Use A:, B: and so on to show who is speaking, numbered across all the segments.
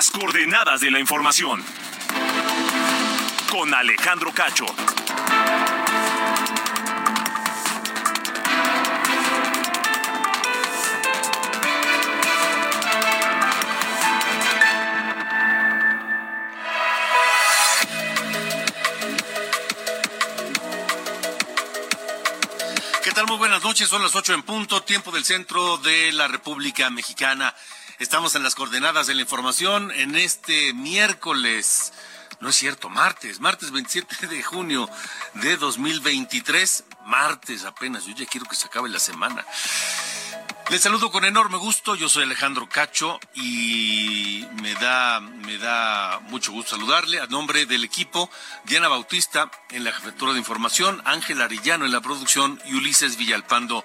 A: Las coordenadas de la información. Con Alejandro Cacho.
B: ¿Qué tal? Muy buenas noches. Son las ocho en punto, tiempo del centro de la República Mexicana. Estamos en las coordenadas de la información en este miércoles. No es cierto, martes, martes 27 de junio de 2023. Martes apenas, yo ya quiero que se acabe la semana. Les saludo con enorme gusto, yo soy Alejandro Cacho y me da, me da mucho gusto saludarle a nombre del equipo Diana Bautista en la jefatura de información, Ángel Arillano en la producción y Ulises Villalpando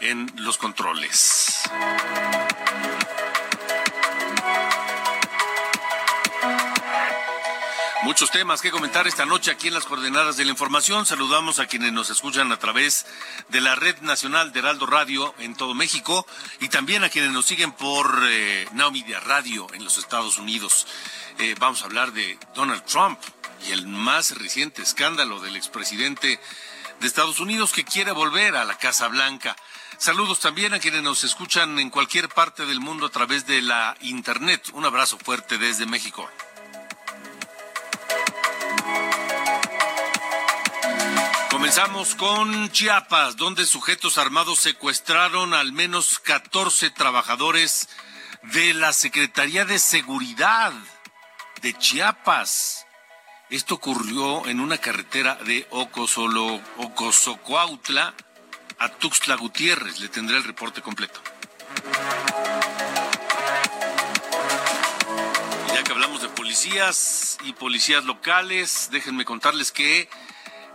B: en los controles. Muchos temas que comentar esta noche aquí en las coordenadas de la información. Saludamos a quienes nos escuchan a través de la Red Nacional de Heraldo Radio en todo México y también a quienes nos siguen por eh, Radio en los Estados Unidos. Eh, vamos a hablar de Donald Trump y el más reciente escándalo del expresidente de Estados Unidos que quiere volver a la Casa Blanca. Saludos también a quienes nos escuchan en cualquier parte del mundo a través de la Internet. Un abrazo fuerte desde México. Comenzamos con Chiapas, donde sujetos armados secuestraron al menos 14 trabajadores de la Secretaría de Seguridad de Chiapas. Esto ocurrió en una carretera de Ocosolo, Ocosocuautla a Tuxtla Gutiérrez. Le tendré el reporte completo. Ya que hablamos de policías y policías locales, déjenme contarles que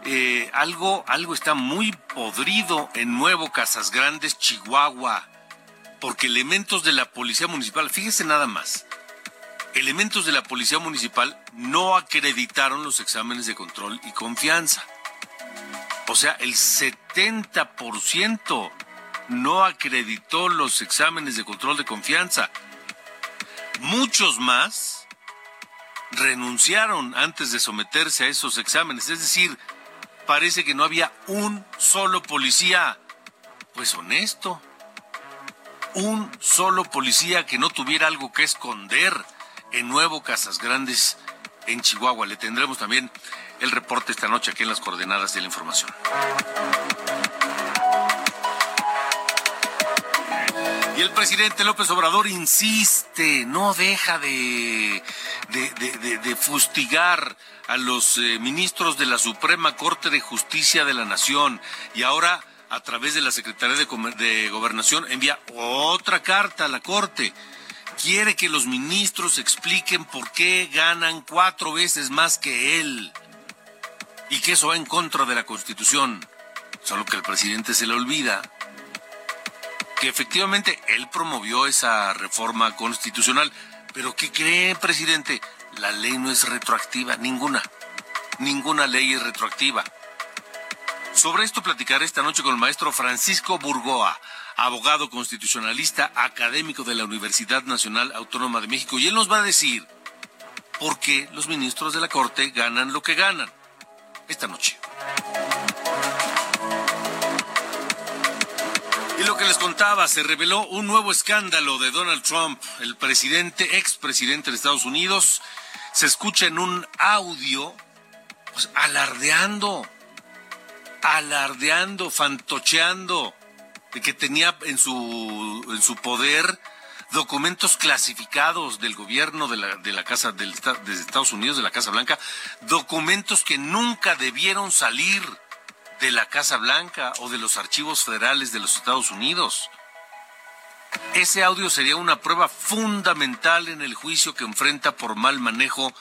B: eh, algo, algo está muy podrido en Nuevo Casas Grandes, Chihuahua, porque elementos de la Policía Municipal, fíjese nada más, elementos de la Policía Municipal no acreditaron los exámenes de control y confianza. O sea, el 70% no acreditó los exámenes de control de confianza. Muchos más renunciaron antes de someterse a esos exámenes. Es decir, parece que no había un solo policía, pues honesto, un solo policía que no tuviera algo que esconder en Nuevo Casas Grandes, en Chihuahua. Le tendremos también el reporte esta noche aquí en las coordenadas de la información. Y el presidente López Obrador insiste, no deja de, de, de, de fustigar a los eh, ministros de la Suprema Corte de Justicia de la Nación y ahora a través de la Secretaría de, Gobernación envía otra carta a la Corte. Quiere que los ministros expliquen por qué ganan cuatro veces más que él y que eso va en contra de la Constitución. Solo que al presidente se le olvida que efectivamente él promovió esa reforma constitucional. Pero ¿qué cree, presidente? La ley no es retroactiva, ninguna. Ninguna ley es retroactiva. Sobre esto platicaré esta noche con el maestro Francisco Burgoa, abogado constitucionalista académico de la Universidad Nacional Autónoma de México. Y él nos va a decir por qué los ministros de la Corte ganan lo que ganan esta noche. Y lo que les contaba, se reveló un nuevo escándalo de Donald Trump, el presidente, expresidente de Estados Unidos, se escucha en un audio, pues alardeando, alardeando, fantocheando de que tenía en su, en su poder documentos clasificados del gobierno de la, de la Casa de Estados Unidos, de la Casa Blanca, documentos que nunca debieron salir de la Casa Blanca o de los archivos federales de los Estados Unidos. Ese audio sería una prueba fundamental en el juicio que enfrenta por mal manejo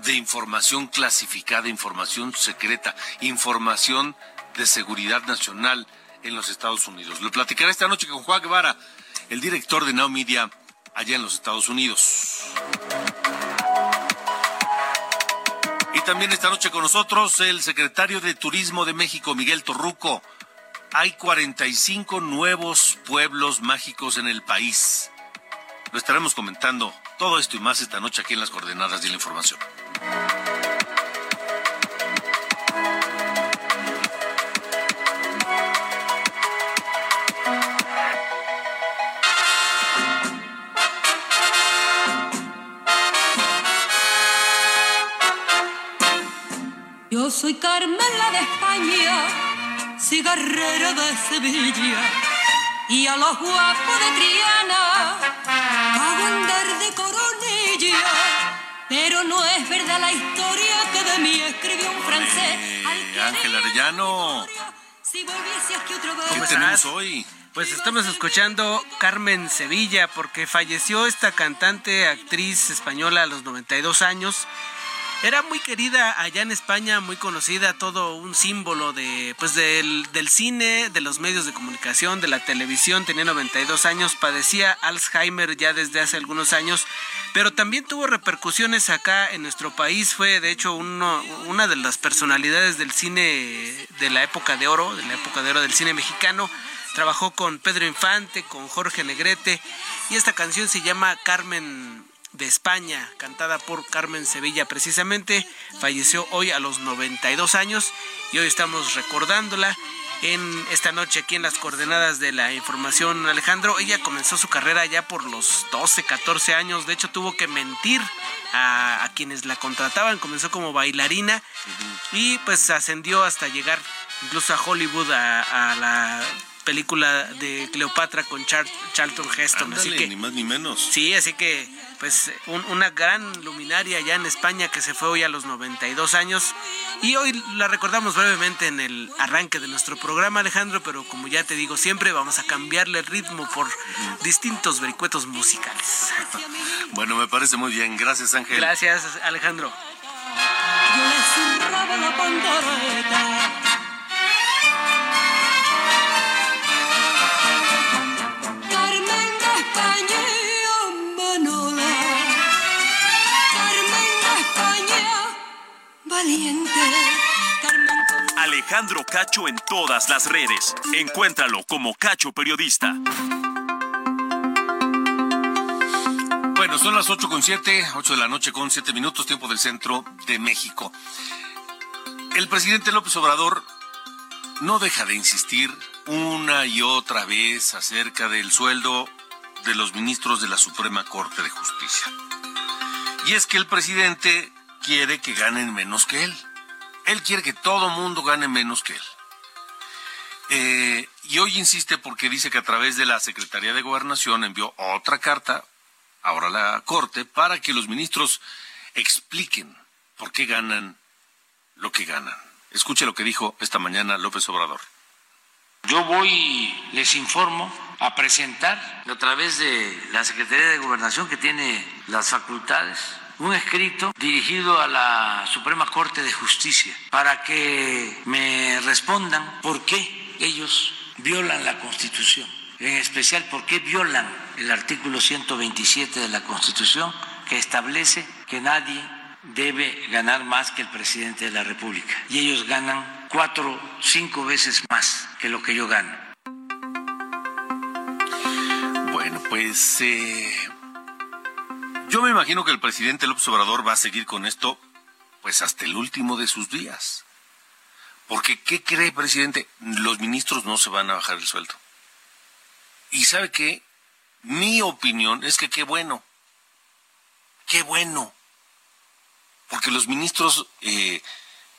B: de información clasificada, información secreta, información de seguridad nacional en los Estados Unidos. Lo platicaré esta noche con Juan Guevara, el director de Now Media allá en los Estados Unidos. También esta noche con nosotros el secretario de Turismo de México, Miguel Torruco. Hay 45 nuevos pueblos mágicos en el país. Lo estaremos comentando todo esto y más esta noche aquí en las coordenadas de la información.
C: Soy Carmela de España, cigarrera de Sevilla, y a los guapos de Triana hago andar de coronilla. Pero no es verdad la historia que de mí escribió un francés.
B: Eh, Ángel Arellano.
C: Si volviese aquí otra vez.
B: ¿Qué tenemos hoy?
D: Pues estamos escuchando Carmen Sevilla porque falleció esta cantante, actriz española a los 92 años. Era muy querida allá en España, muy conocida, todo un símbolo de, pues del, cine, de los medios de comunicación, de la televisión. Tenía 92 años, padecía Alzheimer ya desde hace algunos años, pero también tuvo repercusiones acá en nuestro país. Fue, de hecho, una de las personalidades del cine de la época de oro, de la época de oro del cine mexicano. Trabajó con Pedro Infante, con Jorge Negrete, y esta canción se llama Carmen de España, cantada por Carmen Sevilla precisamente, falleció hoy a los 92 años y hoy estamos recordándola en esta noche aquí en las coordenadas de la información Alejandro. Ella comenzó su carrera ya por los 12, 14 años, de hecho tuvo que mentir a, a quienes la contrataban, comenzó como bailarina y pues ascendió hasta llegar incluso a Hollywood a, a la película de Cleopatra con Char Charlton Heston.
B: Ándale,
D: así que
B: ni más ni menos.
D: Sí, así que pues un- una gran luminaria allá en España que se fue hoy a los 92 años y hoy la recordamos brevemente en el arranque de nuestro programa Alejandro, pero como ya te digo siempre vamos a cambiarle el ritmo por distintos vericuetos musicales.
B: Bueno, me parece muy bien. Gracias, Ángel.
D: Gracias Alejandro.
C: Yo le zurraba la pandereta. Carmen de España, valiente.
A: Alejandro Cacho en todas las redes. Encuéntralo como Cacho Periodista.
B: Bueno, son las 8 con 7, 8 de la noche con 7 minutos, tiempo del centro de México. El presidente López Obrador no deja de insistir una y otra vez acerca del sueldo de los ministros de la Suprema Corte de Justicia. Y es que el presidente quiere que ganen menos que él. Él quiere que todo mundo gane menos que él. Eh, y hoy insiste porque dice que a través de la Secretaría de Gobernación envió otra carta, ahora la Corte, para que los ministros expliquen por qué ganan lo que ganan. Escuche lo que dijo esta mañana López Obrador.
E: Yo voy, les informo, a presentar a través de la Secretaría de Gobernación que tiene las facultades un escrito dirigido a la Suprema Corte de Justicia para que me respondan por qué ellos violan la Constitución, en especial por qué violan el artículo 127 de la Constitución que establece que nadie debe ganar más que el presidente de la República. Y ellos ganan cuatro, cinco veces más que lo que yo gano.
B: Bueno, pues eh, yo me imagino que el presidente López Obrador va a seguir con esto pues hasta el último de sus días. Porque, ¿qué cree, presidente? Los ministros no se van a bajar el sueldo. Y sabe qué? Mi opinión es que qué bueno. Qué bueno. Porque los ministros eh,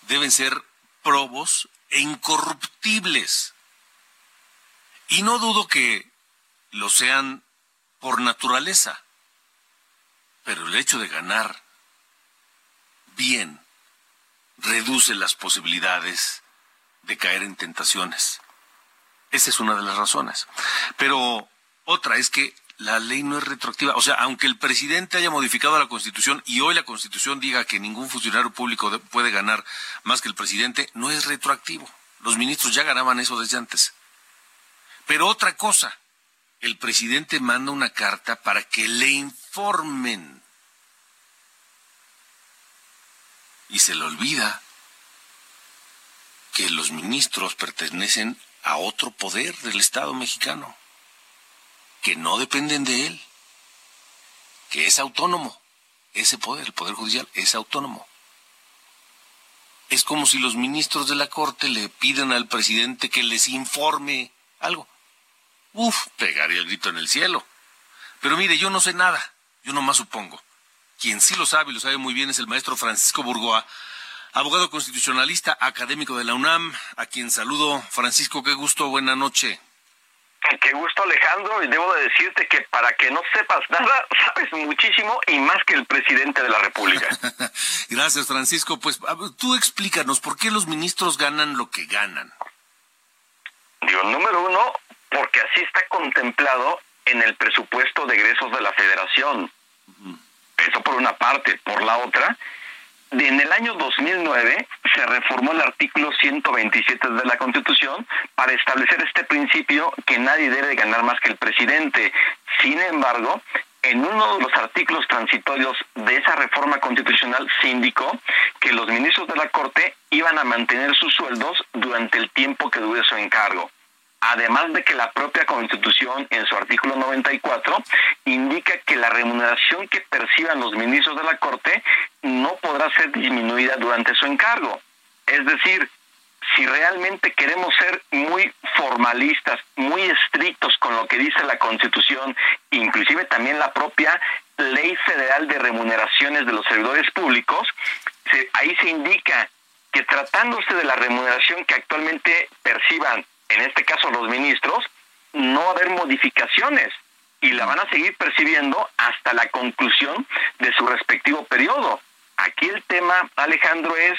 B: deben ser probos e incorruptibles. Y no dudo que lo sean por naturaleza. Pero el hecho de ganar bien reduce las posibilidades de caer en tentaciones. Esa es una de las razones. Pero Otra es que la ley no es retroactiva. O sea, aunque el presidente haya modificado la Constitución y hoy la Constitución diga que ningún funcionario público puede ganar más que el presidente, no es retroactivo. Los ministros ya ganaban eso desde antes. Pero otra cosa, el presidente manda una carta para que le informen. Y se le olvida que los ministros pertenecen a otro poder del Estado mexicano que no dependen de él, que es autónomo. Ese poder, el Poder Judicial, es autónomo. Es como si los ministros de la Corte le pidan al presidente que les informe algo. Uf, pegaría el grito en el cielo. Pero mire, yo no sé nada, yo nomás supongo. Quien sí lo sabe y lo sabe muy bien es el maestro Francisco Burgoa, abogado constitucionalista, académico de la UNAM, a quien saludo. Francisco, qué gusto, buena noche.
F: Qué gusto Alejandro y debo de decirte que para que no sepas nada, sabes muchísimo y más que el presidente de la República.
B: Gracias Francisco. Pues tú explícanos, ¿por qué los ministros ganan lo que ganan?
F: Digo, número uno, porque así está contemplado en el presupuesto de egresos de la federación. Eso por una parte. Por la otra, en el año 2009 se reformó el artículo 127 de la Constitución para establecer este principio que nadie debe ganar más que el presidente. Sin embargo, en uno de los artículos transitorios de esa reforma constitucional se indicó que los ministros de la Corte iban a mantener sus sueldos durante el tiempo que dure su encargo además de que la propia Constitución en su artículo 94 indica que la remuneración que perciban los ministros de la Corte no podrá ser disminuida durante su encargo. Es decir, si realmente queremos ser muy formalistas, muy estrictos con lo que dice la Constitución, inclusive también la propia Ley Federal de Remuneraciones de los Servidores Públicos, ahí se indica que tratándose de la remuneración que actualmente perciban en este caso los ministros, no va a haber modificaciones y la van a seguir percibiendo hasta la conclusión de su respectivo periodo. Aquí el tema, Alejandro, es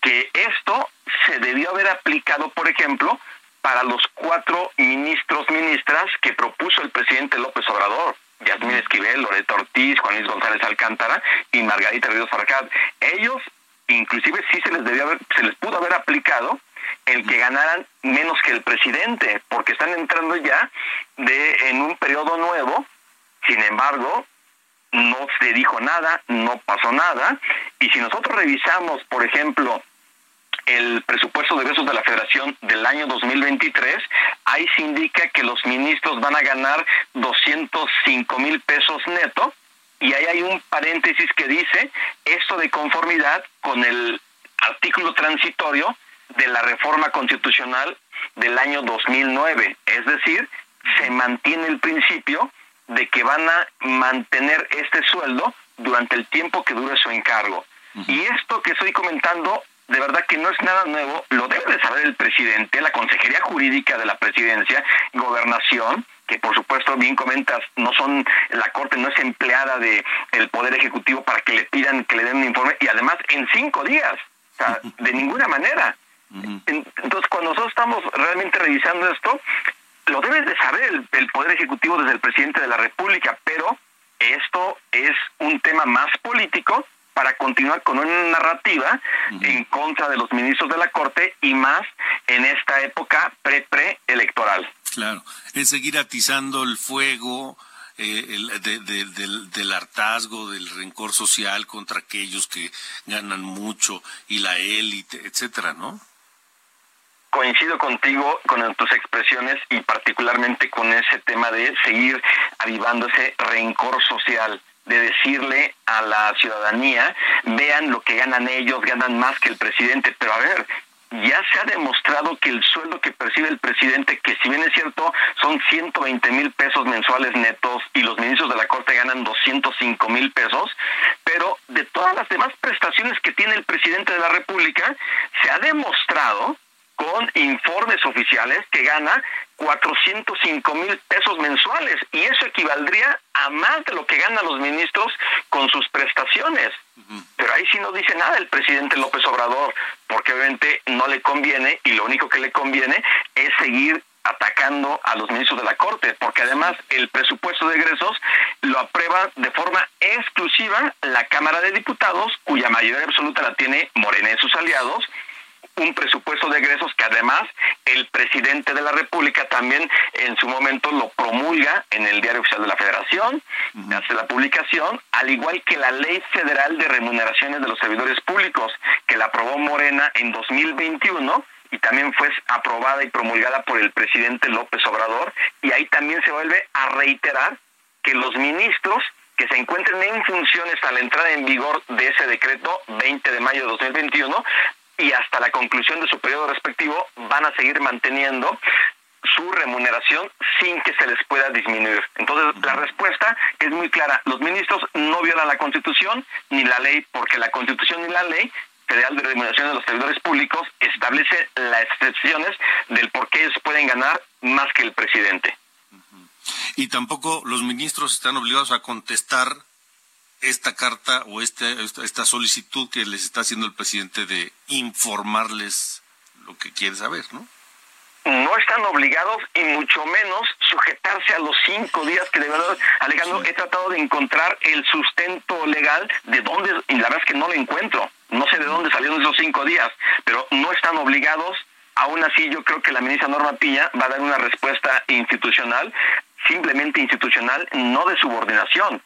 F: que esto se debió haber aplicado, por ejemplo, para los cuatro ministros, ministras que propuso el presidente López Obrador. Yasmín Esquivel, Loreto Ortiz, Juan Luis González Alcántara y Margarita Ríos Farcad. Ellos, inclusive, sí se les debió haber, se les pudo haber aplicado el que ganaran menos que el presidente, porque están entrando ya de en un periodo nuevo. Sin embargo, no se dijo nada, no pasó nada, y si nosotros revisamos, por ejemplo, el presupuesto de egresos de la Federación del año 2023, ahí se indica que los ministros van a ganar 205 mil pesos neto, y ahí hay un paréntesis que dice esto de conformidad con el artículo transitorio de la reforma constitucional del año 2009. Es decir, se mantiene el principio de que van a mantener este sueldo durante el tiempo que dure su encargo. Y esto que estoy comentando, de verdad que no es nada nuevo, lo debe de saber el presidente, la Consejería Jurídica de la Presidencia, Gobernación, que por supuesto bien comentas, no son, la Corte no es empleada de el Poder Ejecutivo para que le pidan que le den un informe, y además en cinco días, o sea, de ninguna manera. Entonces, cuando nosotros estamos realmente revisando esto, lo debe de saber el, Poder Ejecutivo desde el presidente de la República, pero esto es un tema más político para continuar con una narrativa en contra de los ministros de la Corte y más en esta época pre-pre-electoral.
B: Claro, es seguir atizando el fuego eh, del, del, hartazgo, del rencor social contra aquellos que ganan mucho y la élite, etcétera, ¿no?
F: coincido contigo con tus expresiones y particularmente con ese tema de seguir avivando ese rencor social de decirle a la ciudadanía, vean lo que ganan ellos, ganan más que el presidente, pero a ver, ya se ha demostrado que el sueldo que percibe el presidente, que si bien es cierto, son 120 mil pesos mensuales netos y los ministros de la Corte ganan 205 mil pesos, pero de todas las demás prestaciones que tiene el presidente de la República, se ha demostrado con informes oficiales que gana 405 mil pesos mensuales y eso equivaldría a más de lo que ganan los ministros con sus prestaciones. Pero ahí sí no dice nada el presidente López Obrador, porque obviamente no le conviene y lo único que le conviene es seguir atacando a los ministros de la Corte, porque además el presupuesto de egresos lo aprueba de forma exclusiva la Cámara de Diputados, cuya mayoría absoluta la tiene Morena y sus aliados, un presupuesto de egresos que además el presidente de la República también en su momento lo promulga en el Diario Oficial de la Federación, hace la publicación, al igual que la Ley Federal de Remuneraciones de los Servidores Públicos, que la aprobó Morena en 2021 y también fue aprobada y promulgada por el presidente López Obrador, y ahí también se vuelve a reiterar que los ministros que se encuentren en funciones a la entrada en vigor de ese decreto 20 de mayo de 2021 y hasta la conclusión de su periodo respectivo van a seguir manteniendo su remuneración sin que se les pueda disminuir. Entonces, la respuesta es muy clara. Los ministros no violan la Constitución ni la ley, porque la Constitución ni la ley Federal de Remuneración de los Servidores Públicos establece las excepciones del por qué ellos pueden ganar más que el presidente.
B: Y tampoco los ministros están obligados a contestar esta carta o este, esta solicitud que les está haciendo el presidente de informarles lo que quiere saber, ¿no?
F: No están obligados y mucho menos sujetarse a los cinco días que de verdad, alegando, he tratado de encontrar el sustento legal de dónde, y la verdad es que no lo encuentro. No sé de dónde salieron esos cinco días, pero no están obligados. Aún así, yo creo que la ministra Norma Pilla va a dar una respuesta institucional, simplemente institucional, no de subordinación.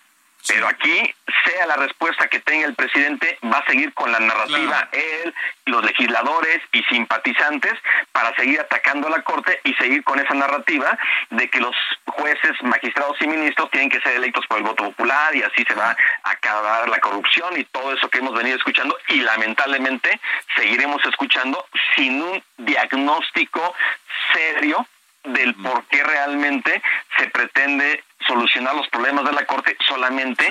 F: Pero aquí, sea la respuesta que tenga el presidente, va a seguir con la narrativa él, los legisladores y simpatizantes para seguir atacando a la Corte y seguir con esa narrativa de que los jueces, magistrados y ministros tienen que ser electos por el voto popular y así se va a acabar la corrupción y todo eso que hemos venido escuchando y lamentablemente seguiremos escuchando sin un diagnóstico serio del por qué realmente se pretende solucionar los problemas de la Corte solamente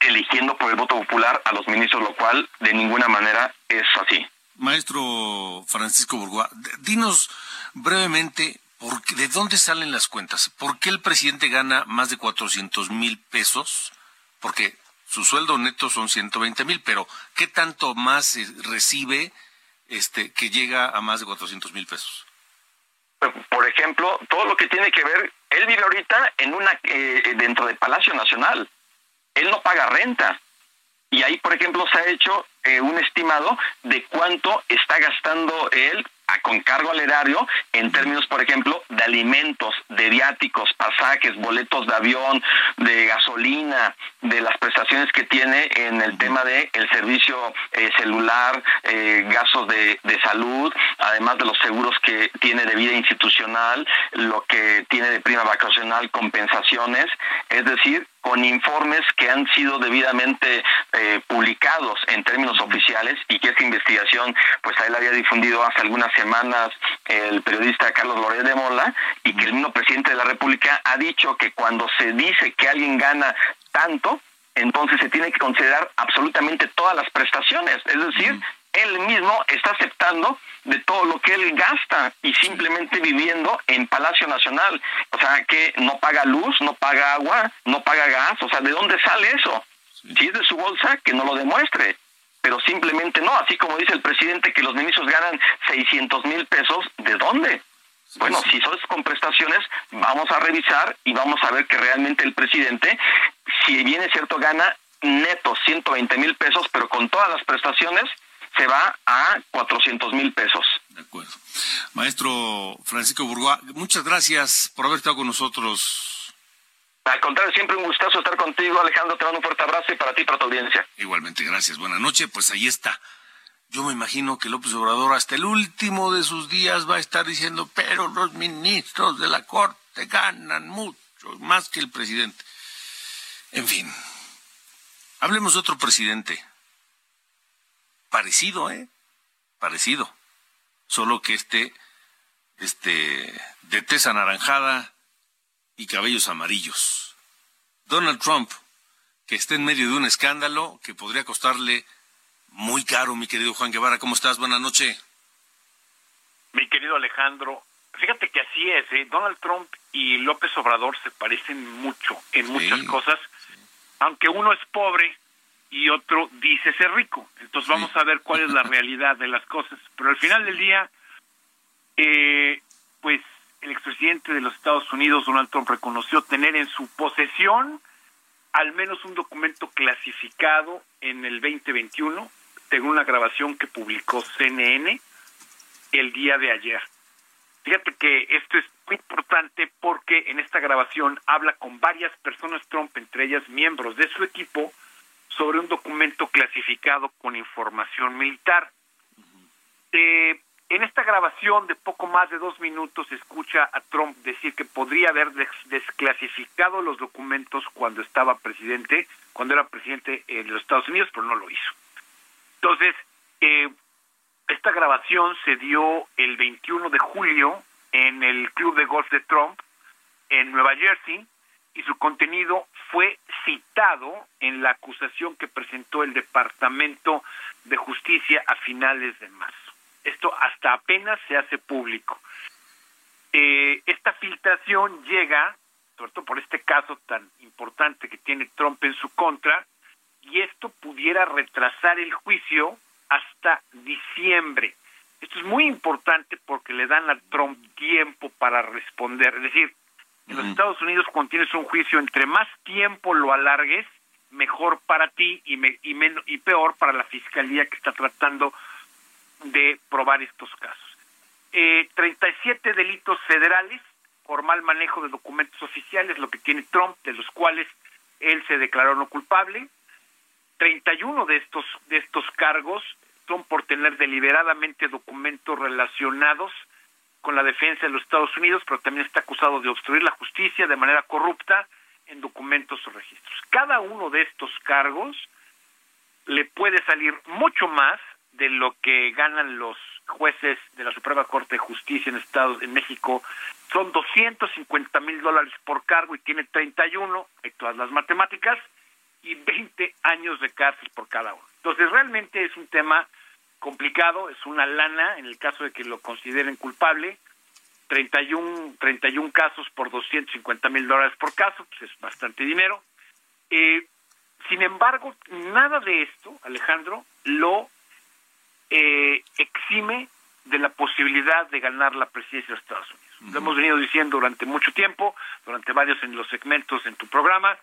F: eligiendo por el voto popular a los ministros, lo cual de ninguna manera es así.
B: Maestro Francisco Burgoa, dinos brevemente por de dónde salen las cuentas. ¿Por qué el presidente gana más de 400 mil pesos? Porque su sueldo neto son 120 mil, pero ¿qué tanto más recibe este que llega a más de 400 mil pesos?
F: Por ejemplo, todo lo que tiene que ver él vive ahorita en una eh, dentro del Palacio Nacional. Él no paga renta. Y ahí, por ejemplo, se ha hecho eh, un estimado de cuánto está gastando él a, con cargo al erario en términos, por ejemplo, de alimentos, de viáticos, pasajes, boletos de avión, de gasolina, de las prestaciones que tiene en el tema de el servicio eh, celular, eh, gastos de, de salud, además de los seguros que tiene de vida institucional, lo que tiene de prima vacacional, compensaciones, es decir, con informes que han sido debidamente eh, publicados en términos oficiales y que esta investigación, pues a él había difundido hace algunas semanas el periodista Carlos Loré de Mola y que el mismo presidente de la República ha dicho que cuando se dice que alguien gana tanto, entonces se tiene que considerar absolutamente todas las prestaciones, es decir, él mismo está aceptando de todo lo que él gasta y simplemente viviendo en Palacio Nacional. O sea, que no paga luz, no paga agua, no paga gas. O sea, ¿de dónde sale eso? Si es de su bolsa, que no lo demuestre. Pero simplemente no, así como dice el presidente que los ministros ganan 600 mil pesos, ¿de dónde? Bueno, si son con prestaciones, vamos a revisar y vamos a ver que realmente el presidente, si bien es cierto, gana neto 120 mil pesos, pero con todas las prestaciones, se va a 400 mil pesos.
B: De acuerdo. Maestro Francisco Burgoa, muchas gracias por haber estado con nosotros.
F: Al contrario, siempre un gustazo estar contigo, Alejandro. Te mando un fuerte abrazo y para ti y para tu audiencia.
B: Igualmente, gracias. Buenas noches. Pues ahí está. Yo me imagino que López Obrador hasta el último de sus días va a estar diciendo, pero los ministros de la Corte ganan mucho, más que el presidente. En fin, hablemos de otro presidente parecido, ¿eh? Parecido. Solo que este, este, de tez anaranjada y cabellos amarillos. Donald Trump, que está en medio de un escándalo que podría costarle muy caro, mi querido Juan Guevara. ¿Cómo estás? Buenas noches.
G: Mi querido Alejandro, fíjate que así es, ¿eh? Donald Trump y López Obrador se parecen mucho en muchas cosas, aunque uno es pobre y otro dice ser rico. Entonces vamos a ver cuál es la realidad de las cosas. Pero al final del día, eh, pues el expresidente de los Estados Unidos, Donald Trump, reconoció tener en su posesión al menos un documento clasificado en el 2021, según una grabación que publicó CNN el día de ayer. Fíjate que esto es muy importante porque en esta grabación habla con varias personas Trump, entre ellas miembros de su equipo, sobre un documento clasificado con información militar. Eh, en esta grabación de poco más de dos minutos se escucha a Trump decir que podría haber desclasificado los documentos cuando estaba presidente, cuando era presidente de los Estados Unidos, pero no lo hizo. Entonces, eh, esta grabación se dio el 21 de julio en el club de golf de Trump en Nueva Jersey y su contenido fue citado en la acusación que presentó el Departamento de Justicia a finales de marzo. Esto hasta apenas se hace público. Eh, esta filtración llega, sobre todo por este caso tan importante que tiene Trump en su contra, y esto pudiera retrasar el juicio hasta diciembre. Esto es muy importante porque le dan a Trump tiempo para responder. Es decir, en los Estados Unidos cuando tienes un juicio, entre más tiempo lo alargues, mejor para ti y, y, y peor para la fiscalía que está tratando de probar estos casos. Eh, 37 delitos federales por mal manejo de documentos oficiales, lo que tiene Trump, de los cuales él se declaró no culpable. 31 de estos de estos cargos son por tener deliberadamente documentos relacionados con la defensa de los Estados Unidos, pero también está acusado de obstruir la justicia de manera corrupta en documentos o registros. Cada uno de estos cargos le puede salir mucho más de lo que ganan los jueces de la Suprema Corte de Justicia en Estados en México son 250 mil dólares por cargo y tiene 31, hay todas las matemáticas, y 20 años de cárcel por cada uno. Entonces realmente es un tema complicado, es una lana en el caso de que lo consideren culpable, 31, 31 casos por 250 mil dólares por caso, pues es bastante dinero. Eh, sin embargo, nada de esto, Alejandro, lo eh, exime de la posibilidad de ganar la presidencia de los Estados Unidos. Lo hemos venido diciendo durante mucho tiempo, durante varios en los segmentos en tu programa.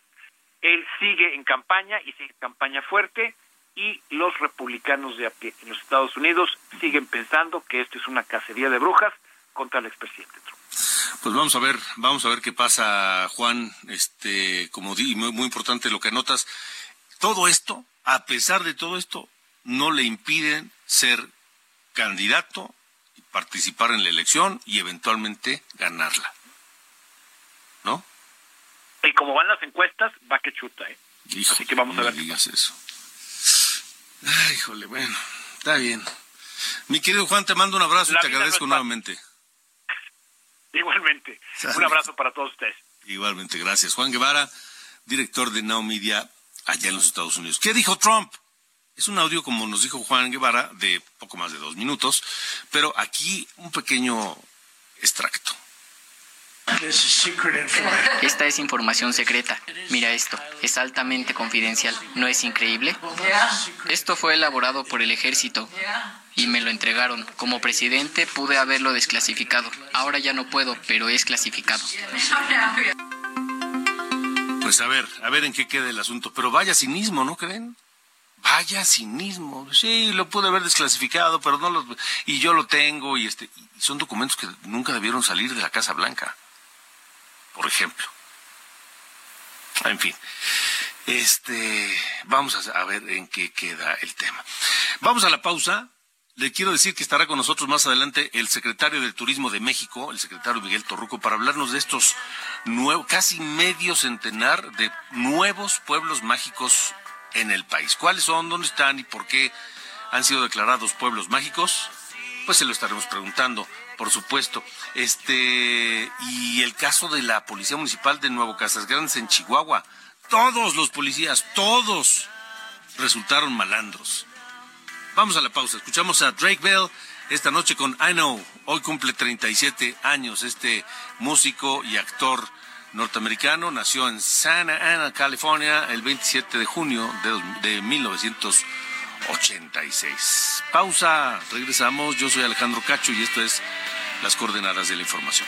G: Él sigue en campaña y sigue en campaña fuerte y los republicanos de a pie en los Estados Unidos siguen pensando que esto es una cacería de brujas contra el expresidente Trump.
B: Pues vamos a ver, vamos a ver qué pasa, Juan. Este, como di, muy, muy importante lo que anotas. Todo esto, a pesar de todo esto, no le impiden ser candidato, participar en la elección y eventualmente ganarla. ¿No?
G: Y como van las encuestas, va que chuta, ¿eh? Así que vamos a ver.
B: digas eso. Ay, híjole, bueno, está bien. Mi querido Juan, te mando un abrazo y te agradezco nuevamente.
G: Igualmente. Un abrazo para todos ustedes.
B: Igualmente, gracias. Juan Guevara, director de Now Media allá en los Estados Unidos. ¿Qué dijo Trump? Es un audio, como nos dijo Juan Guevara, de poco más de dos minutos, pero aquí un pequeño extracto.
H: Esta es información secreta. Mira esto, es altamente confidencial. ¿No es increíble? Esto fue elaborado por el ejército y me lo entregaron. Como presidente pude haberlo desclasificado. Ahora ya no puedo, pero es clasificado.
B: Pues a ver, a ver en qué queda el asunto. Pero vaya cinismo, ¿no creen? Vaya cinismo. Sí, lo pude haber desclasificado, pero no lo... Y yo lo tengo y este... son documentos que nunca debieron salir de la Casa Blanca por ejemplo. En fin, este, vamos a ver en qué queda el tema. Vamos a la pausa. Le quiero decir que estará con nosotros más adelante el secretario de Turismo de México, el secretario Miguel Torruco, para hablarnos de estos nuevos, casi medio centenar de nuevos pueblos mágicos en el país. ¿Cuáles son? ¿Dónde están? ¿Y por qué han sido declarados pueblos mágicos? Pues se lo estaremos preguntando por supuesto. Este, y el caso de la Policía Municipal de Nuevo Casas Grandes en Chihuahua. Todos los policías, todos resultaron malandros. Vamos a la pausa. Escuchamos a Drake Bell esta noche con I Know. Hoy cumple 37 años este músico y actor norteamericano. Nació en Santa Ana, California, el 27 de junio de, de 1900. 86. Pausa, regresamos. Yo soy Alejandro Cacho y esto es Las Coordenadas de la Información.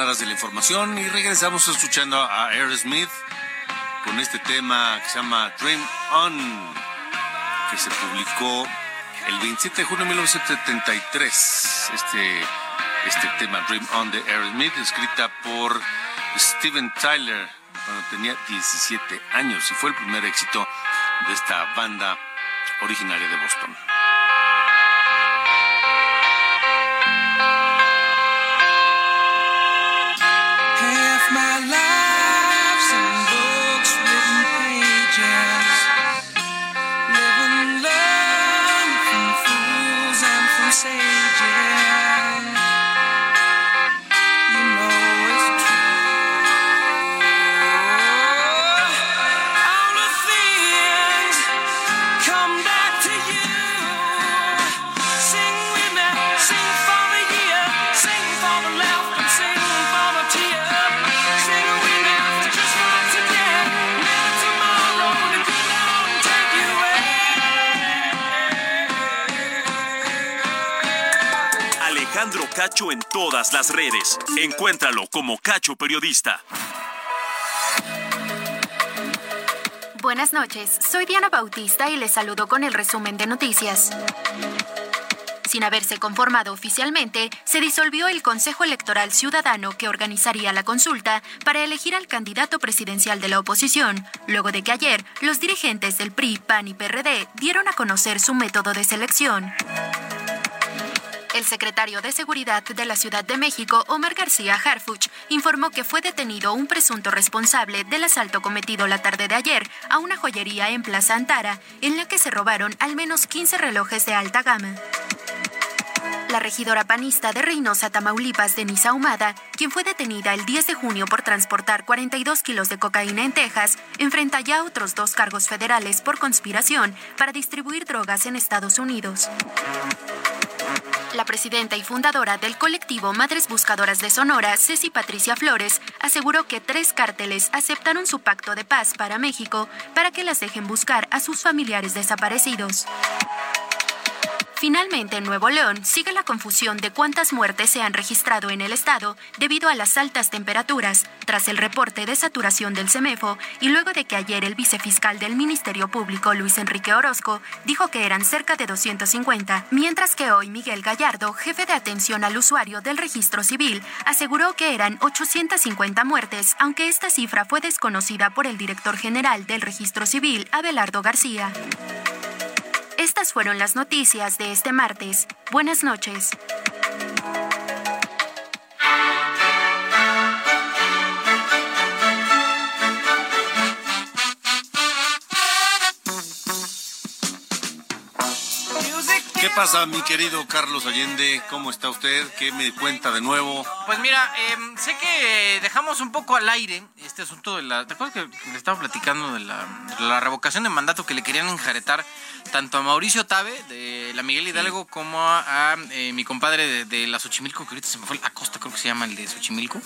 B: En de la información y regresamos escuchando a Aerosmith con este tema que se llama Dream On, que se publicó el 27 de junio de 1973. Este, este tema Dream On de Aerosmith, escrita por Steven Tyler cuando tenía 17 años y fue el primer éxito de esta banda originaria de Boston.
I: my
A: life. Cacho en todas las redes. Encuéntralo como Cacho Periodista.
J: Buenas noches, soy Diana Bautista y les saludo con el resumen de noticias. Sin haberse conformado oficialmente, se disolvió el Consejo Electoral Ciudadano que organizaría la consulta para elegir al candidato presidencial de la oposición, luego de que ayer los dirigentes del PRI, PAN y PRD dieron a conocer su método de selección. El secretario de Seguridad de la Ciudad de México, Omar García Harfuch, informó que fue detenido un presunto responsable del asalto cometido la tarde de ayer a una joyería en Plaza Antara, en la que se robaron al menos 15 relojes de alta gama. La regidora panista de Reynosa, Tamaulipas, Denise Ahumada, quien fue detenida el 10 de junio por transportar 42 kilos de cocaína en Texas, enfrenta ya otros dos cargos federales por conspiración para distribuir drogas en Estados Unidos. La presidenta y fundadora del colectivo Madres Buscadoras de Sonora, Ceci Patricia Flores, aseguró que tres cárteles aceptaron su pacto de paz para México para que las dejen buscar a sus familiares desaparecidos. Finalmente, en Nuevo León sigue la confusión de cuántas muertes se han registrado en el estado debido a las altas temperaturas, tras el reporte de saturación del CEMEFO y luego de que ayer el vicefiscal del Ministerio Público, Luis Enrique Orozco, dijo que eran cerca de 250, mientras que hoy Miguel Gallardo, jefe de atención al usuario del registro civil, aseguró que eran 850 muertes, aunque esta cifra fue desconocida por el director general del registro civil, Abelardo García. Estas fueron las noticias de este martes. Buenas noches.
B: Pasa, mi querido Carlos Allende? ¿Cómo está usted? ¿Qué me cuenta de nuevo?
K: Pues mira, eh, sé que dejamos un poco al aire este asunto de la... ¿Te acuerdas que le estaba platicando de la, de la revocación de mandato que le querían enjaretar tanto a Mauricio Tabe, de la Miguel Hidalgo, como a, a, eh, mi compadre de, de la Xochimilco, que ahorita se me fue a Costa, creo que se llama el de Xochimilco.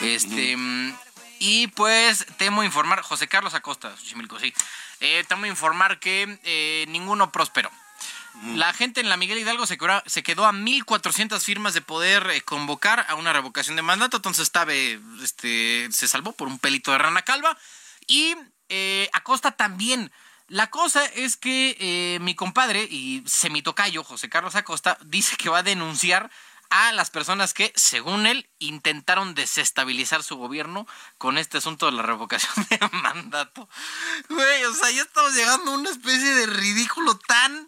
K: Este... mm, Y pues temo informar, José Carlos Acosta, Xochimilco, sí. Eh, temo informar que eh, ninguno prosperó. La gente en la Miguel Hidalgo se quedó, a 1.400 firmas de poder eh, convocar a una revocación de mandato. Entonces Tabe este, se salvó por un pelito de rana calva. Y eh, Acosta también. La cosa es que eh, mi compadre y semitocayo, José Carlos Acosta, dice que va a denunciar a las personas que, según él, intentaron desestabilizar su gobierno con este asunto de la revocación de mandato. Güey, o sea, ya estamos llegando a una especie de ridículo tan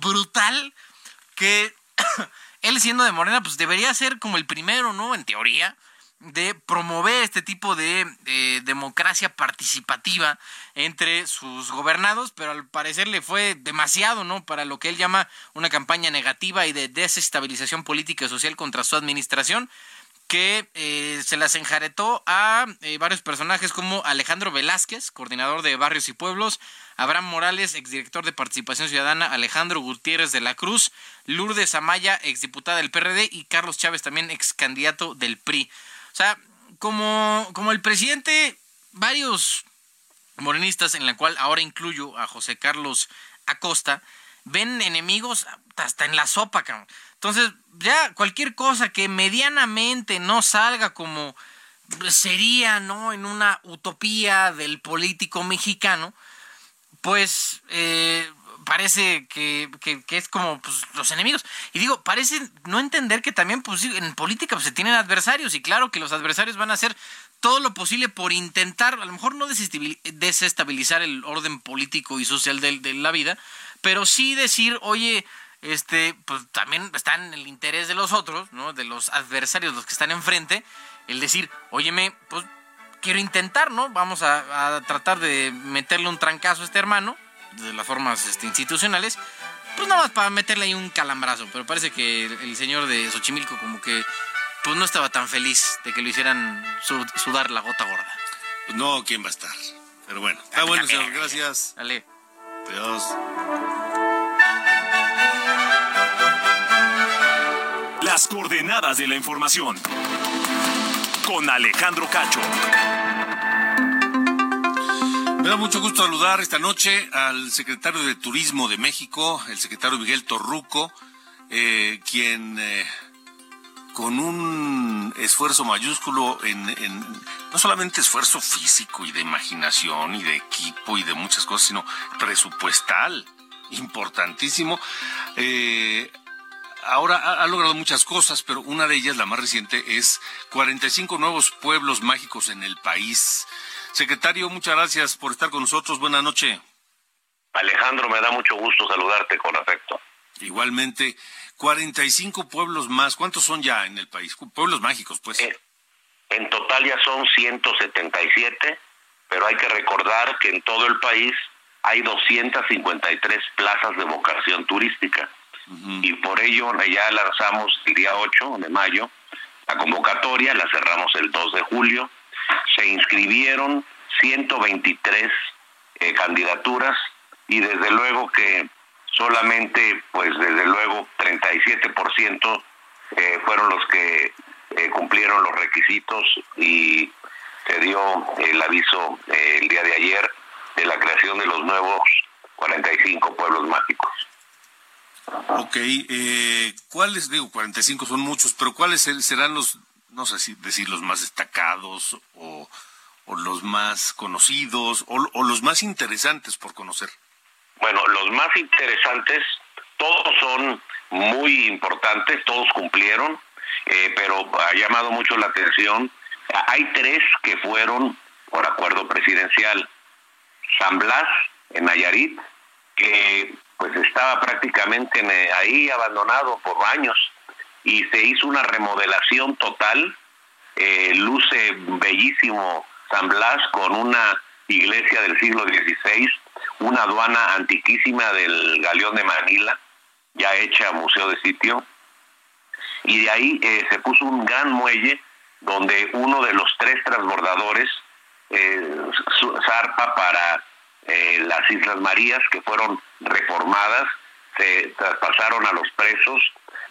K: brutal que él siendo de Morena, pues debería ser como el primero, ¿no? En teoría, de promover este tipo de, de democracia participativa entre sus gobernados, pero al parecer le fue demasiado, ¿no? Para lo que él llama una campaña negativa y de desestabilización política y social contra su administración que eh, se las enjaretó a eh, varios personajes como Alejandro Velázquez, coordinador de Barrios y Pueblos, Abraham Morales, exdirector de Participación Ciudadana, Alejandro Gutiérrez de la Cruz, Lourdes Amaya, exdiputada del PRD, y Carlos Chávez, también ex candidato del PRI. O sea, como, como el presidente, varios morenistas, en la cual ahora incluyo a José Carlos Acosta, ven enemigos hasta en la sopa, cabrón. Entonces, ya cualquier cosa que medianamente no salga como sería, ¿no? En una utopía del político mexicano, pues eh, parece que, que, que es como pues, los enemigos. Y digo, parece no entender que también pues, en política pues, se tienen adversarios y claro que los adversarios van a hacer todo lo posible por intentar, a lo mejor no desestabil- desestabilizar el orden político y social de la vida, pero sí decir, oye, este, pues también está en el interés de los otros, ¿no? De los adversarios, los que están enfrente, el decir, óyeme, pues quiero intentar, ¿no? Vamos a, a tratar de meterle un trancazo a este hermano, de las formas este, institucionales, pues nada más para meterle ahí un calambrazo, pero parece que el, el señor de Xochimilco como que pues no estaba tan feliz de que lo hicieran su- sudar la gota gorda.
B: Pues no, ¿quién va a estar? Pero bueno, está bueno, señor. Gracias.
K: Dale.
B: Adiós.
A: Coordenadas de la información. Con Alejandro Cacho.
B: Me da mucho gusto saludar esta noche al secretario de Turismo de México, el secretario Miguel Torruco, eh, quien eh, con un esfuerzo mayúsculo en- no solamente esfuerzo físico y de imaginación y de equipo y de muchas cosas, sino presupuestal, importantísimo. eh, ahora ha, ha logrado muchas cosas, pero una de ellas, la más reciente, es 45 nuevos pueblos mágicos en el país. Secretario, muchas gracias por estar con nosotros. Buenas noches.
L: Alejandro, me da mucho gusto saludarte con afecto.
B: Igualmente, 45 pueblos más. ¿Cuántos son ya en el país? Pueblos mágicos, pues.
L: En total ya son 177, pero hay que recordar que en todo el país hay 253 plazas de vocación turística. Y por ello ya lanzamos el día 8 de mayo la convocatoria, la cerramos el 2 de julio. Se inscribieron 123 eh, candidaturas y desde luego que solamente, pues desde luego, 37% eh, fueron los que eh, cumplieron los requisitos y se dio el aviso eh, el día de ayer de la creación de los nuevos 45 pueblos mágicos.
B: Ok, eh, ¿cuáles, digo, 45 son muchos, pero cuáles serán los, no sé si decir los más destacados o, los más conocidos o, los más interesantes por conocer?
L: Bueno, los más interesantes, todos son muy importantes, todos cumplieron, eh, pero ha llamado mucho la atención. Hay tres que fueron por acuerdo presidencial. San Blas, en Nayarit, que pues estaba prácticamente eh, ahí abandonado por años y se hizo una remodelación total. Eh, luce bellísimo San Blas con una iglesia del siglo XVI, una aduana antiquísima del Galeón de Manila, ya hecha museo de sitio, y de ahí eh, se puso un gran muelle donde uno de los tres transbordadores zarpa para eh, las Islas Marías que fueron reformadas, se traspasaron a los presos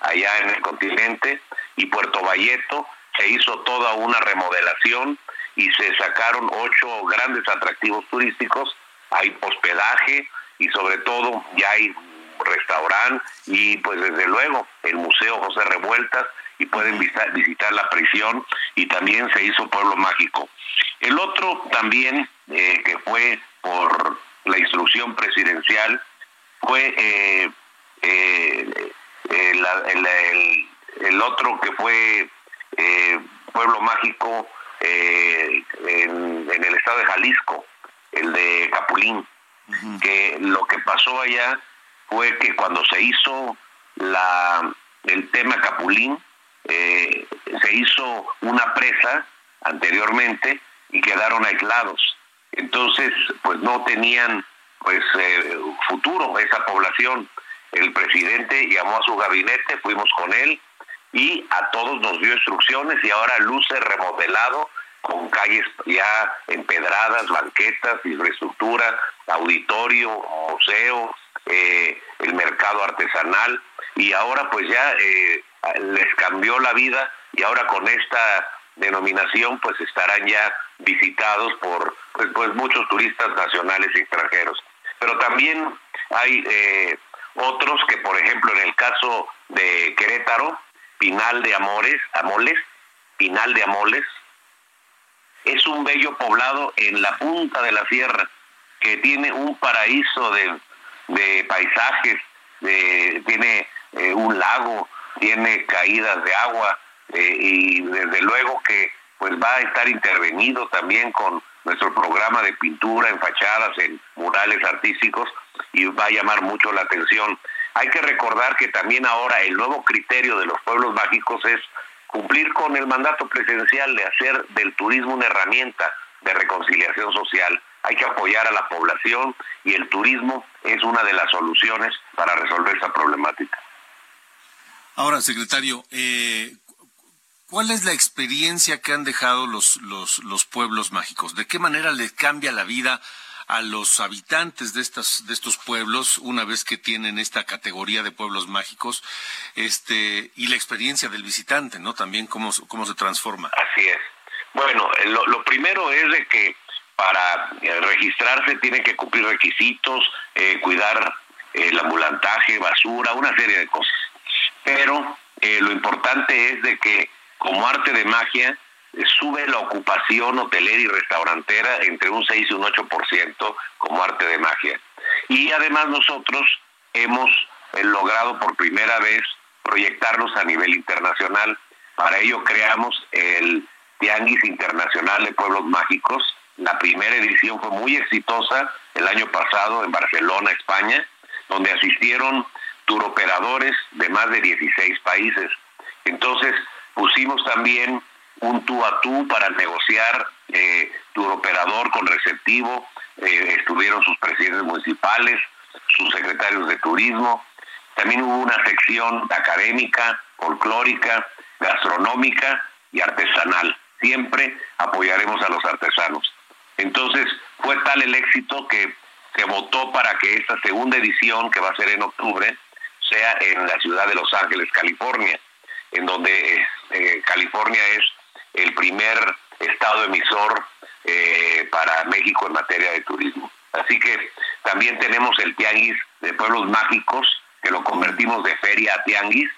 L: allá en el continente y Puerto Valleto se hizo toda una remodelación y se sacaron ocho grandes atractivos turísticos, hay hospedaje y sobre todo ya hay restaurante y pues desde luego el Museo José Revueltas y pueden visitar, visitar la prisión y también se hizo Pueblo Mágico. El otro también eh, que fue por la instrucción presidencial fue eh, eh, el, otro que fue Pueblo Mágico en, el estado de Jalisco, el de Capulín, que lo que pasó allá fue que cuando se hizo la el tema Capulín, se hizo una presa anteriormente y quedaron aislados. Entonces, pues no tenían pues eh, futuro esa población. El presidente llamó a su gabinete, fuimos con él y a todos nos dio instrucciones y ahora luce remodelado con calles ya empedradas, banquetas, infraestructura, auditorio, museo, eh, el mercado artesanal y ahora pues ya eh, les cambió la vida y ahora con esta denominación pues estarán ya visitados por pues, pues, muchos turistas nacionales y extranjeros. Pero también hay eh, otros que, por ejemplo, en el caso de Querétaro, Pinal de Amores, Amoles, Pinal de Amoles, es un bello poblado en la punta de la sierra que tiene un paraíso de, de paisajes, de, tiene eh, un lago, tiene caídas de agua eh, y desde luego que pues va a estar intervenido también con nuestro programa de pintura en fachadas, en murales artísticos y va a llamar mucho la atención. Hay que recordar que también ahora el nuevo criterio de los pueblos mágicos es cumplir con el mandato presidencial de hacer del turismo una herramienta de reconciliación social. Hay que apoyar a la población y el turismo es una de las soluciones para resolver esa problemática.
B: Ahora, secretario, eh, ¿Cuál es la experiencia que han dejado los, los, los pueblos mágicos? ¿De qué manera les cambia la vida a los habitantes de estas de estos pueblos una vez que tienen esta categoría de pueblos mágicos este y la experiencia del visitante no también cómo cómo se transforma.
L: Así es. Bueno eh, lo, lo primero es de que para eh, registrarse tienen que cumplir requisitos eh, cuidar el ambulantaje basura una serie de cosas. Pero lo importante es de que como arte de magia, sube la ocupación hotelera y restaurantera entre un 6 y un 8% como arte de magia. Y además nosotros hemos eh, logrado por primera vez proyectarnos a nivel internacional. Para ello creamos el Tianguis Internacional de Pueblos Mágicos. La primera edición fue muy exitosa el año pasado en Barcelona, España, donde asistieron turoperadores de más de 16 países. Entonces, Pusimos también un tú a tú para negociar eh, operador con receptivo, eh, estuvieron sus presidentes municipales, sus secretarios de turismo, también hubo una sección académica, folclórica, gastronómica y artesanal. Siempre apoyaremos a los artesanos. Entonces, fue tal el éxito que se votó para que esta segunda edición, que va a ser en octubre, sea en la ciudad de Los Ángeles, California, en donde eh, California es el primer estado emisor eh, para México en materia de turismo. Así que también tenemos el Tianguis de Pueblos Mágicos que lo convertimos de feria a tianguis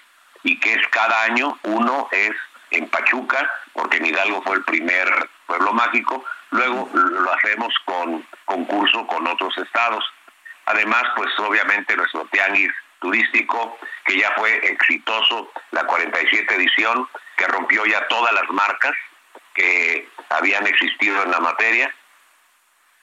L: y que es cada año, uno es en Pachuca, porque en Hidalgo fue el primer pueblo mágico, luego lo hacemos con concurso con otros estados. Además, pues obviamente nuestro tianguis turístico, que ya fue exitoso, la 47 edición, que rompió ya todas las marcas que habían existido en la materia,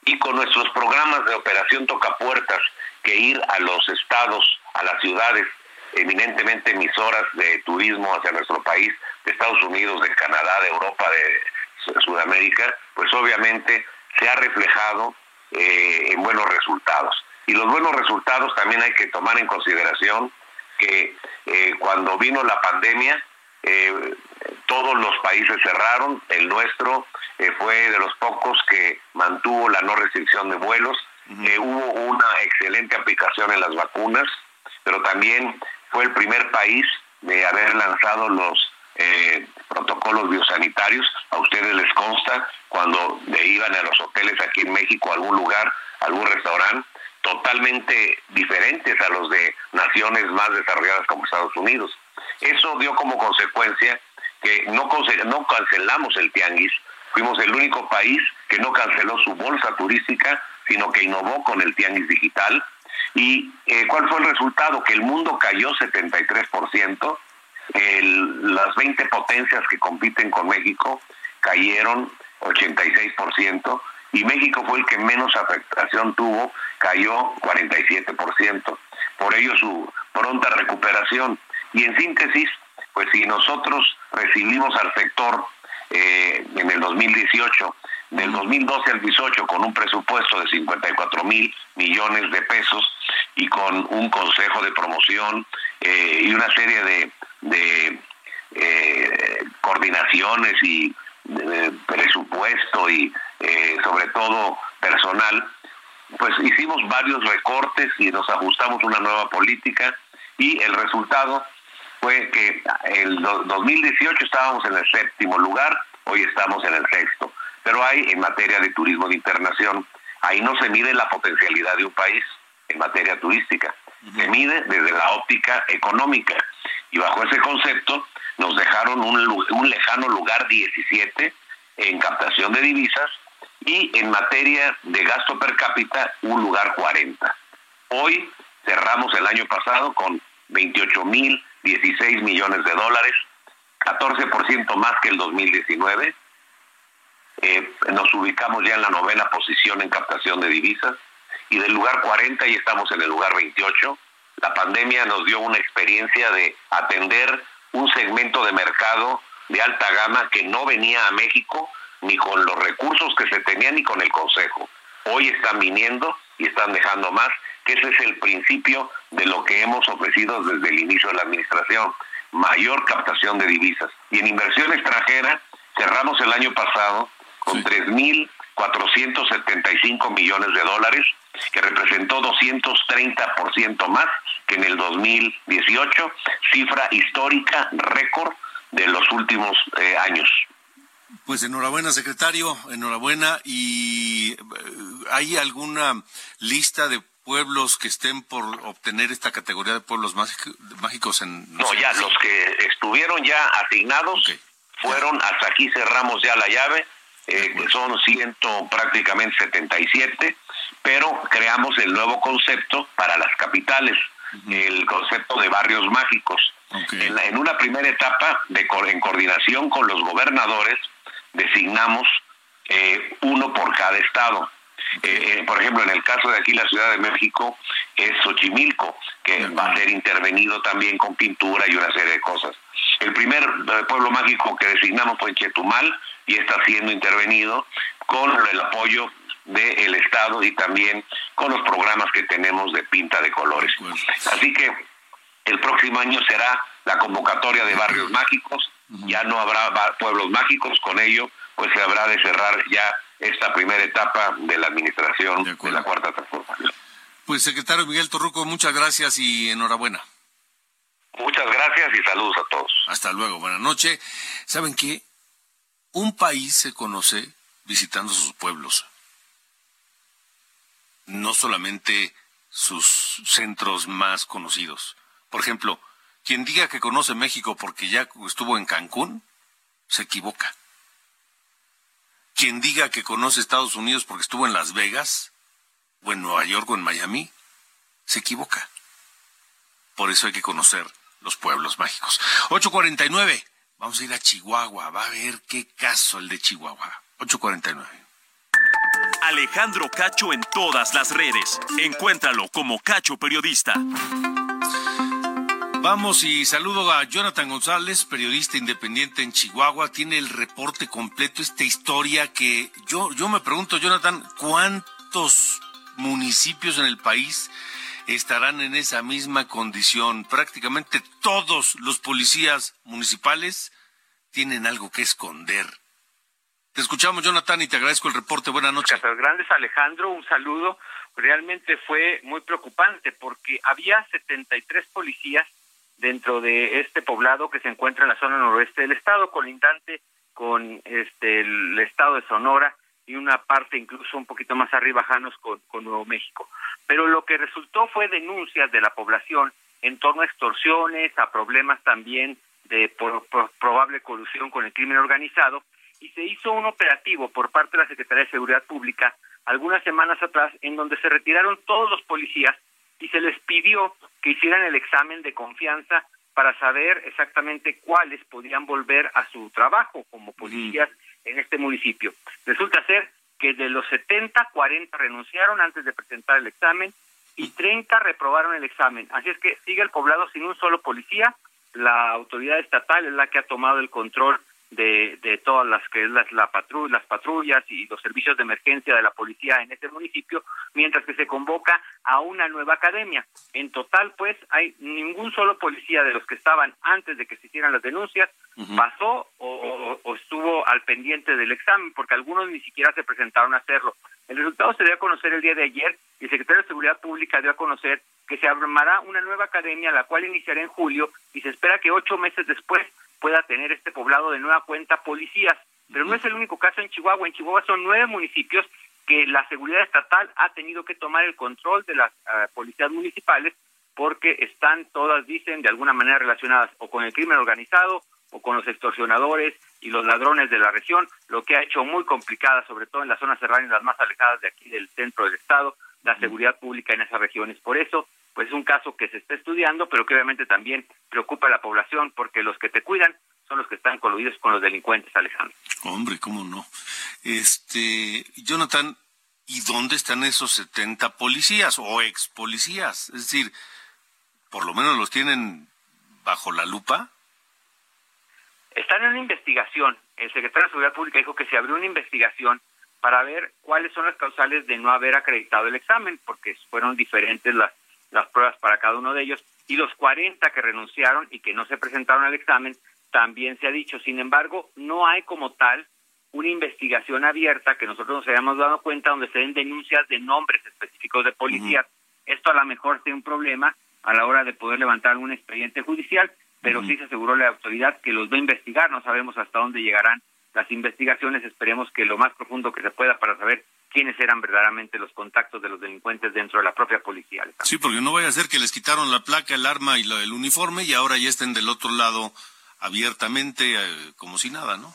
L: y con nuestros programas de operación tocapuertas, que ir a los estados, a las ciudades, eminentemente emisoras de turismo hacia nuestro país, de Estados Unidos, de Canadá, de Europa, de Sudamérica, pues obviamente se ha reflejado eh, en buenos resultados. Y los buenos resultados también hay que tomar en consideración que eh, cuando vino la pandemia, eh, todos los países cerraron, el nuestro eh, fue de los pocos que mantuvo la no restricción de vuelos, hubo una excelente aplicación en las vacunas, pero también fue el primer país de haber lanzado los protocolos biosanitarios. A ustedes les consta cuando iban a los hoteles aquí en México, a algún lugar, a algún restaurante, totalmente diferentes a los de naciones más desarrolladas como Estados Unidos. Eso dio como consecuencia que no, no cancelamos el tianguis, fuimos el único país que no canceló su bolsa turística, sino que innovó con el tianguis digital. ¿Y eh, cuál fue el resultado? Que el mundo cayó 73%, el, las 20 potencias que compiten con México cayeron 86%, y México fue el que menos afectación tuvo, cayó 47%. Por ello su pronta recuperación. Y en síntesis, pues si nosotros recibimos al sector eh, en el 2018, del 2012 al 18, con un presupuesto de 54 mil millones de pesos y con un consejo de promoción eh, y una serie de, de eh, coordinaciones y de presupuesto y eh, sobre todo personal, pues hicimos varios recortes y nos ajustamos una nueva política y el resultado fue que el 2018 estábamos en el séptimo lugar, hoy estamos en el sexto. Pero hay en materia de turismo de internación, ahí no se mide la potencialidad de un país en materia turística, se mide desde la óptica económica. Y bajo ese concepto nos dejaron un, un lejano lugar 17 en captación de divisas y en materia de gasto per cápita un lugar 40. Hoy cerramos el año pasado con 28 mil 16 millones de dólares, 14% más que el 2019. Eh, nos ubicamos ya en la novena posición en captación de divisas y del lugar 40 y estamos en el lugar 28. La pandemia nos dio una experiencia de atender un segmento de mercado de alta gama que no venía a México ni con los recursos que se tenían ni con el Consejo. Hoy están viniendo y están dejando más, que ese es el principio de lo que hemos ofrecido desde el inicio de la administración, mayor captación de divisas. Y en inversión extranjera cerramos el año pasado con 3.475 millones de dólares, que representó 230% más que en el 2018, cifra histórica, récord de los últimos eh, años.
B: Pues enhorabuena, secretario, enhorabuena. ¿Y eh, hay alguna lista de pueblos que estén por obtener esta categoría de pueblos mágicos en...
L: No, ya, los que estuvieron ya asignados fueron, hasta aquí cerramos ya la llave, eh, son ciento prácticamente 77, pero creamos el nuevo concepto para las capitales, el concepto de barrios mágicos. En, la- en una primera etapa, de, en coordinación con los gobernadores, designamos eh, uno por cada estado. Eh, eh, por ejemplo, en el caso de aquí, la Ciudad de México es Xochimilco, que va a ser intervenido también con pintura y una serie de cosas. El primer pueblo mágico que designamos fue Chetumal y está siendo intervenido con el apoyo del Estado y también con los programas que tenemos de pinta de colores. Así que el próximo año será la convocatoria de barrios mágicos, ya no habrá pueblos mágicos, con ello pues se habrá de cerrar ya esta primera etapa de la administración de, la cuarta transformación.
B: Pues secretario Miguel Torruco, muchas gracias y enhorabuena.
L: Muchas gracias y saludos a todos.
B: Hasta luego, buenas noches. ¿Saben qué? Un país se conoce visitando sus pueblos. No solamente sus centros más conocidos. Por ejemplo, quien diga que conoce México porque ya estuvo en Cancún, se equivoca. Quien diga que conoce Estados Unidos porque estuvo en Las Vegas, o en Nueva York o en Miami, se equivoca. Por eso hay que conocer los pueblos mágicos. 849. Vamos a ir a Chihuahua. Va a ver qué caso el de Chihuahua. 849.
A: Alejandro Cacho en todas las redes. Encuéntralo como Cacho Periodista.
B: Vamos y saludo a Jonathan González, periodista independiente en Chihuahua. Tiene el reporte completo, esta historia que yo, yo me pregunto, Jonathan, ¿cuántos municipios en el país estarán en esa misma condición? Prácticamente todos los policías municipales tienen algo que esconder. Te escuchamos, Jonathan, y te agradezco el reporte. Buenas noches.
M: Casas Grandes, Alejandro, un saludo. Realmente fue muy preocupante porque había 73 policías dentro de este poblado que se encuentra en la zona noroeste del estado, colindante con este el estado de Sonora y una parte incluso un poquito más arriba, Janos, con, Nuevo México. Pero lo que resultó fue denuncias de la población en torno a extorsiones, a problemas también de por- por- probable colusión con el crimen organizado, y se hizo un operativo por parte de la Secretaría de Seguridad Pública algunas semanas atrás en donde se retiraron todos los policías y se les pidió que hicieran el examen de confianza para saber exactamente cuáles podían volver a su trabajo como policías en este municipio. Resulta ser que de los 70, 40 renunciaron antes de presentar el examen y 30 reprobaron el examen. Así es que sigue el poblado sin un solo policía. La autoridad estatal es la que ha tomado el control de, de todas las que es las, la patru- las patrullas y los servicios de emergencia de la policía en este municipio, mientras que se convoca a una nueva academia. En total, pues, hay ningún solo policía de los que estaban antes de que se hicieran las denuncias pasó o, o- o estuvo al pendiente del examen, porque algunos ni siquiera se presentaron a hacerlo. El resultado se dio a conocer el día de ayer y el secretario de Seguridad Pública dio a conocer que se armará una nueva academia, la cual iniciará en julio y se espera que ocho meses después pueda tener este poblado de nueva cuenta policías. Pero no es el único caso en Chihuahua. En Chihuahua son nueve municipios que la seguridad estatal ha tenido que tomar el control de las ah, policías municipales porque están todas, dicen, de alguna manera relacionadas o con el crimen organizado o con los extorsionadores y los ladrones de la región, lo que ha hecho muy complicada, sobre todo en las zonas serranas las más alejadas de aquí del centro del estado, la seguridad pública en esas regiones. Por eso, pues es un caso que se está estudiando, pero que obviamente también preocupa a la población, porque los que te cuidan son los que están coludidos con los delincuentes, Alejandro.
B: Hombre, cómo no. Este, Jonathan, ¿y dónde están esos 70 policías o ex policías? Es decir, por lo menos los tienen bajo la lupa.
M: Están en una investigación. El secretario de Seguridad Pública dijo que se abrió una investigación para ver cuáles son las causales de no haber acreditado el examen, porque fueron diferentes las, las pruebas para cada uno de ellos. Y los 40 que renunciaron y que no se presentaron al examen, también se ha dicho. Sin embargo, no hay como tal una investigación abierta que nosotros nos hayamos dado cuenta donde se den denuncias de nombres específicos de policías. Esto a lo mejor tiene un problema a la hora de poder levantar un expediente judicial, pero sí se aseguró la autoridad que los va a investigar. No sabemos hasta dónde llegarán las investigaciones. Esperemos que lo más profundo que se pueda para saber quiénes eran verdaderamente los contactos de los delincuentes dentro de la propia policía.
B: Sí, porque no vaya a ser que les quitaron la placa, el arma y la- el uniforme y ahora ya estén del otro lado abiertamente eh, como si nada, ¿no?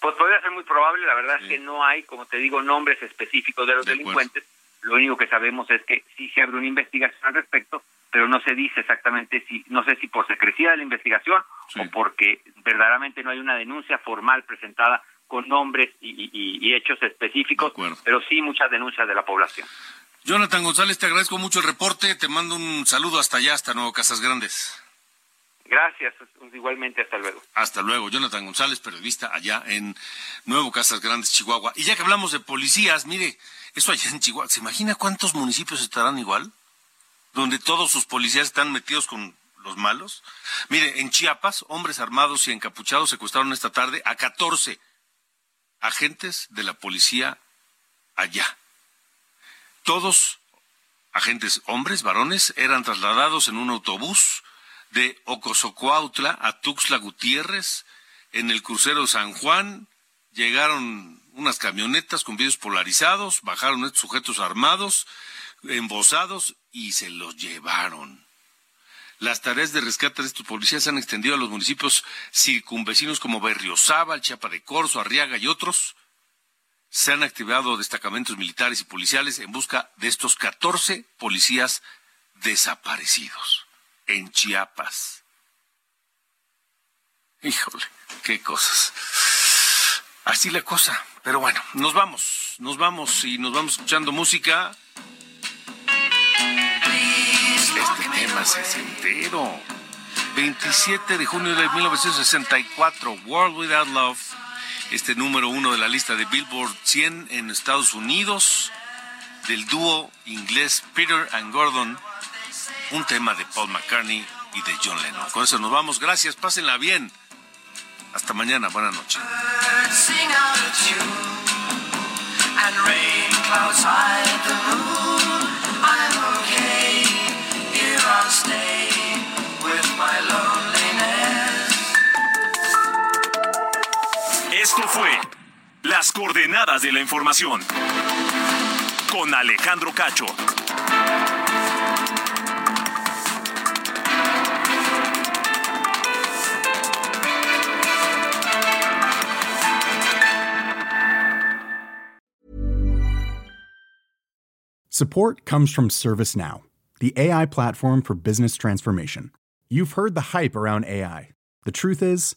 M: Pues podría ser muy probable, la verdad es que no hay, como te digo, nombres específicos de los delincuentes. Lo único que sabemos es que sí se abre una investigación al respecto, pero no se dice exactamente si, no sé si por secrecía de la investigación o porque verdaderamente no hay una denuncia formal presentada con nombres y, y- y- y hechos específicos, pero sí muchas denuncias de la población.
B: Jonathan González, te agradezco mucho el reporte. Te mando un saludo hasta allá, hasta Nuevo Casas Grandes.
M: Gracias, igualmente, hasta luego.
B: Hasta luego. Jonathan González, periodista allá en Nuevo Casas Grandes, Chihuahua. Y ya que hablamos de policías, mire, eso allá en Chihuahua, ¿se imagina cuántos municipios estarán igual? Donde todos sus policías están metidos con los malos. Mire, en Chiapas, hombres armados y encapuchados secuestraron esta tarde a 14 agentes de la policía allá. Todos agentes hombres, varones, eran trasladados en un autobús de Ocosocuautla a Tuxtla Gutiérrez. En el crucero San Juan llegaron unas camionetas con vidrios polarizados, bajaron estos sujetos armados embosados y se los llevaron. Las tareas de rescate de estos policías se han extendido a los municipios circunvecinos como Berriozábal, Chiapa de Corzo, Arriaga y otros. Se han activado destacamentos militares y policiales en busca de estos 14 policías desaparecidos en Chiapas. Híjole, qué cosas. Así la cosa. Pero bueno, nos vamos, nos vamos y nos vamos escuchando música. Tema es entero. 27 de junio de 1964, World Without Love, este número uno de la lista de Billboard 100 en Estados Unidos, del dúo inglés Peter and Gordon, un tema de Paul McCartney y de John Lennon. Con eso nos vamos, gracias, pásenla bien. Hasta mañana, buenas noches.
A: Esto fue Las coordenadas de la información con Alejandro Cacho.
N: Support comes from ServiceNow, the AI platform for business transformation. You've heard the hype around AI. The truth is,